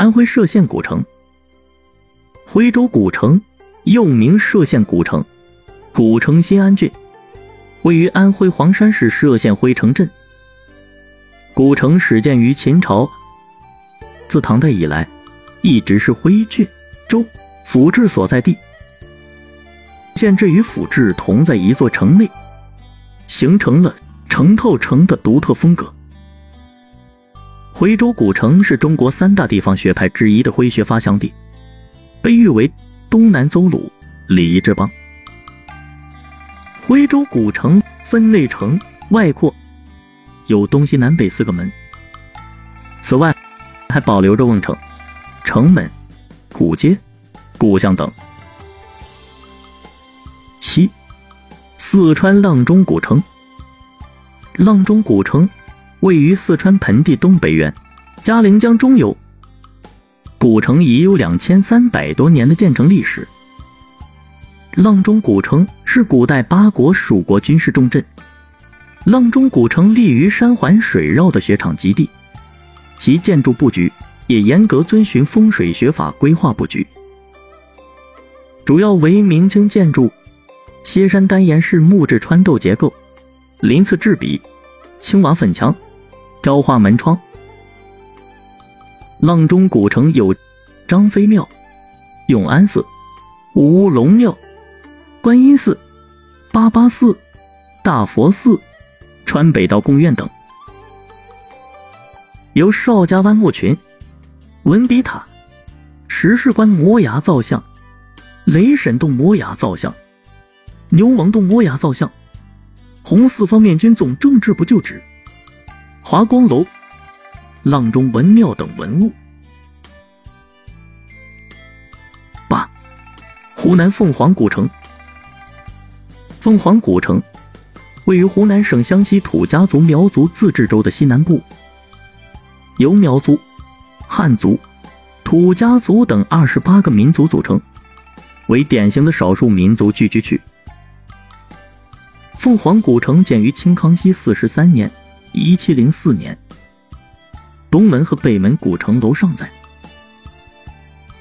安徽歙县古城。徽州古城又名歙县古城，古城新安郡，位于安徽黄山市歙县徽城镇。古城始建于秦朝，自唐代以来，一直是徽郡州府治所在地。县治与府治同在一座城内，形成了城透城的独特风格。徽州古城是中国三大地方学派之一的徽学发祥地，被誉为东南邹鲁、礼仪之邦。徽州古城分内城外扩，有东西南北四个门。此外，还保留着瓮城、城门、古街、古巷等。七，四川阆中古城。阆中古城。位于四川盆地东北缘，嘉陵江中游。古城已有两千三百多年的建成历史。阆中古城是古代八国蜀国军事重镇。阆中古城立于山环水绕的雪场基地，其建筑布局也严格遵循风水学法规划布局，主要为明清建筑，歇山单檐式木质穿斗结构，鳞次栉比，青瓦粉墙。雕花门窗，阆中古城有张飞庙、永安寺、乌龙庙、观音寺、八八寺、大佛寺、川北道贡院等，有邵家湾墓群、文笔塔、石室关摩崖造像、雷神洞摩崖造像、牛王洞摩崖造像、红四方面军总政治部旧址。华光楼、阆中文庙等文物。八、湖南凤凰古城。凤凰古城位于湖南省湘西土家族苗族自治州的西南部，由苗族、汉族、土家族等二十八个民族组成，为典型的少数民族聚居区。凤凰古城建于清康熙四十三年。一七零四年，东门和北门古城楼尚在，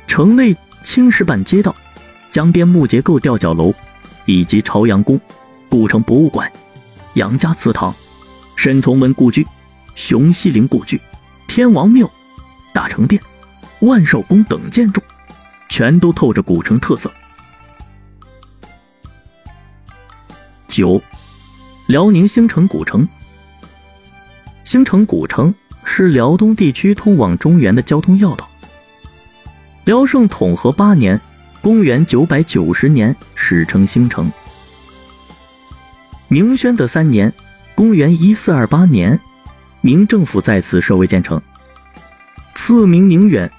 城内青石板街道、江边木结构吊脚楼，以及朝阳宫、古城博物馆、杨家祠堂、沈从文故居、熊希龄故居、天王庙、大成殿、万寿宫等建筑，全都透着古城特色。九，辽宁兴城古城。兴城古城是辽东地区通往中原的交通要道。辽圣统和八年（公元990年）始称兴城。明宣德三年（公元1428年），明政府在此设卫建城，赐名宁远。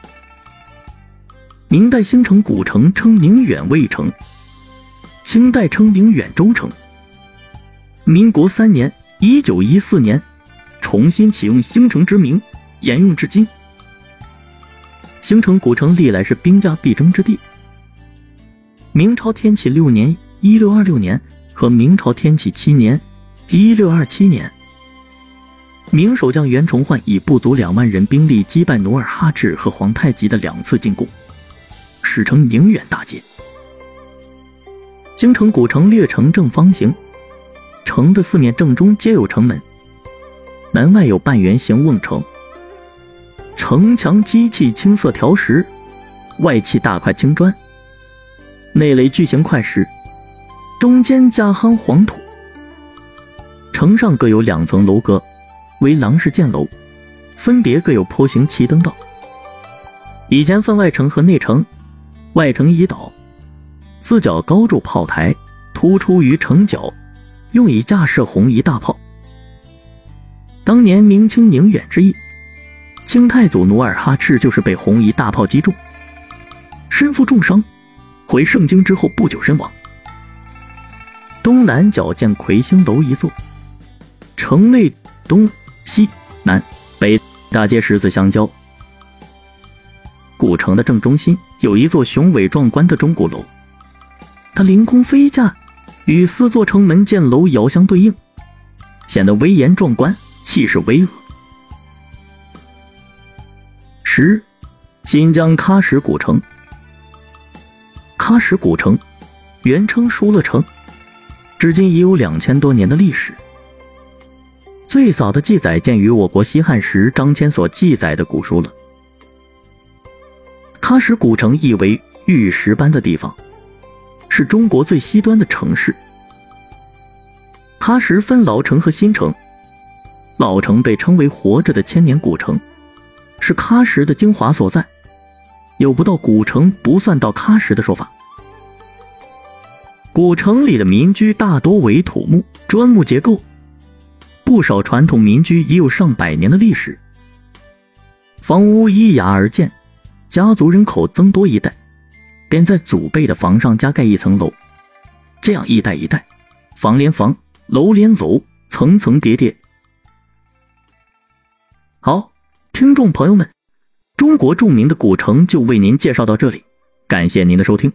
明代兴城古城称宁远卫城，清代称宁远州城。民国三年 （1914 年）。重新启用兴城之名，沿用至今。兴城古城历来是兵家必争之地。明朝天启六年（一六二六年）和明朝天启七年（一六二七年），明守将袁崇焕以不足两万人兵力击败努尔哈赤和皇太极的两次进攻，史称宁远大捷。兴城古城略呈正方形，城的四面正中皆有城门。门外有半圆形瓮城，城墙基砌青色条石，外砌大块青砖，内垒巨型块石，中间加夯黄土。城上各有两层楼阁，为廊式箭楼，分别各有坡形旗灯道。以前分外城和内城，外城已倒，四角高筑炮台，突出于城角，用以架设红夷大炮。当年明清宁远之役，清太祖努尔哈赤就是被红夷大炮击中，身负重伤，回盛京之后不久身亡。东南角建魁星楼一座，城内东西南北大街十字相交。古城的正中心有一座雄伟壮观的钟鼓楼，它凌空飞架，与四座城门箭楼遥相对应，显得威严壮观。气势巍峨。十，新疆喀什古城。喀什古城，原称疏勒城，至今已有两千多年的历史。最早的记载见于我国西汉时张骞所记载的古书了。喀什古城意为玉石般的地方，是中国最西端的城市。喀什分老城和新城，老城被称为活着的千年古城，是喀什的精华所在，有不到古城不算到喀什的说法。古城里的民居大多为土木砖木结构。不少传统民居已有上百年的历史，房屋依崖而建，家族人口增多一代，便在祖辈的房上加盖一层楼，这样一代一代，房连房，楼连楼，层层叠叠。听众朋友们，中国著名的古城就为您介绍到这里，感谢您的收听。